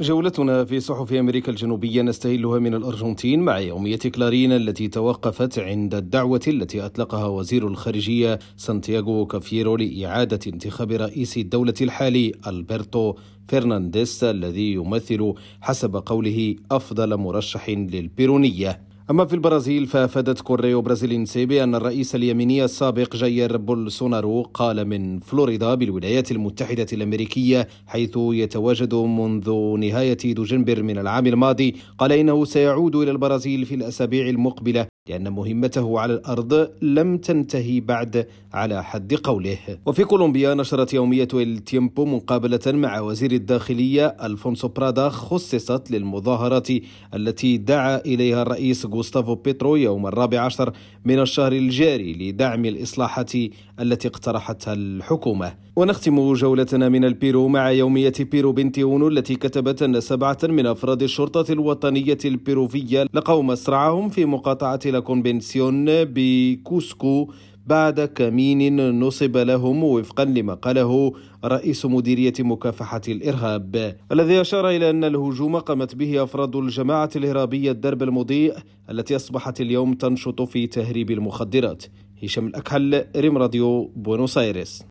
جولتنا في صحف أمريكا الجنوبية نستهلها من الأرجنتين مع يومية كلارين التي توقفت عند الدعوة التي أطلقها وزير الخارجية سانتياغو كافيرو لإعادة انتخاب رئيس الدولة الحالي ألبرتو فرنانديز الذي يمثل حسب قوله أفضل مرشح للبيرونية. أما في البرازيل فأفادت كوريو برازيلينسي بأن الرئيس اليميني السابق جاير بولسونارو قال من فلوريدا بالولايات المتحدة الأمريكية حيث يتواجد منذ نهاية دجنبر من العام الماضي. قال إنه سيعود إلى البرازيل في الأسابيع المقبلة لأن مهمته على الأرض لم تنتهي بعد على حد قوله. وفي كولومبيا نشرت يومية التيمبو مقابلة مع وزير الداخلية ألفونسو برادا خصصت للمظاهرات التي دعا إليها الرئيس غوستافو بيترو يوم الرابع عشر من الشهر الجاري لدعم الإصلاحات التي اقترحتها الحكومة. ونختم جولتنا من البيرو مع يومية بيرو فينتيونو التي كتبت أن سبعة من أفراد الشرطة الوطنية البيروفية لقوا مصرعهم في مقاطعة لا كونفنسيون بكوسكو بعد كمين نصب لهم وفقا لما قاله رئيس مديرية مكافحة الإرهاب الذي أشار إلى أن الهجوم قامت به أفراد الجماعة الإرهابية الدرب المضيء التي أصبحت اليوم تنشط في تهريب المخدرات. هشام الأكحل ريم راديو بونوس آيرس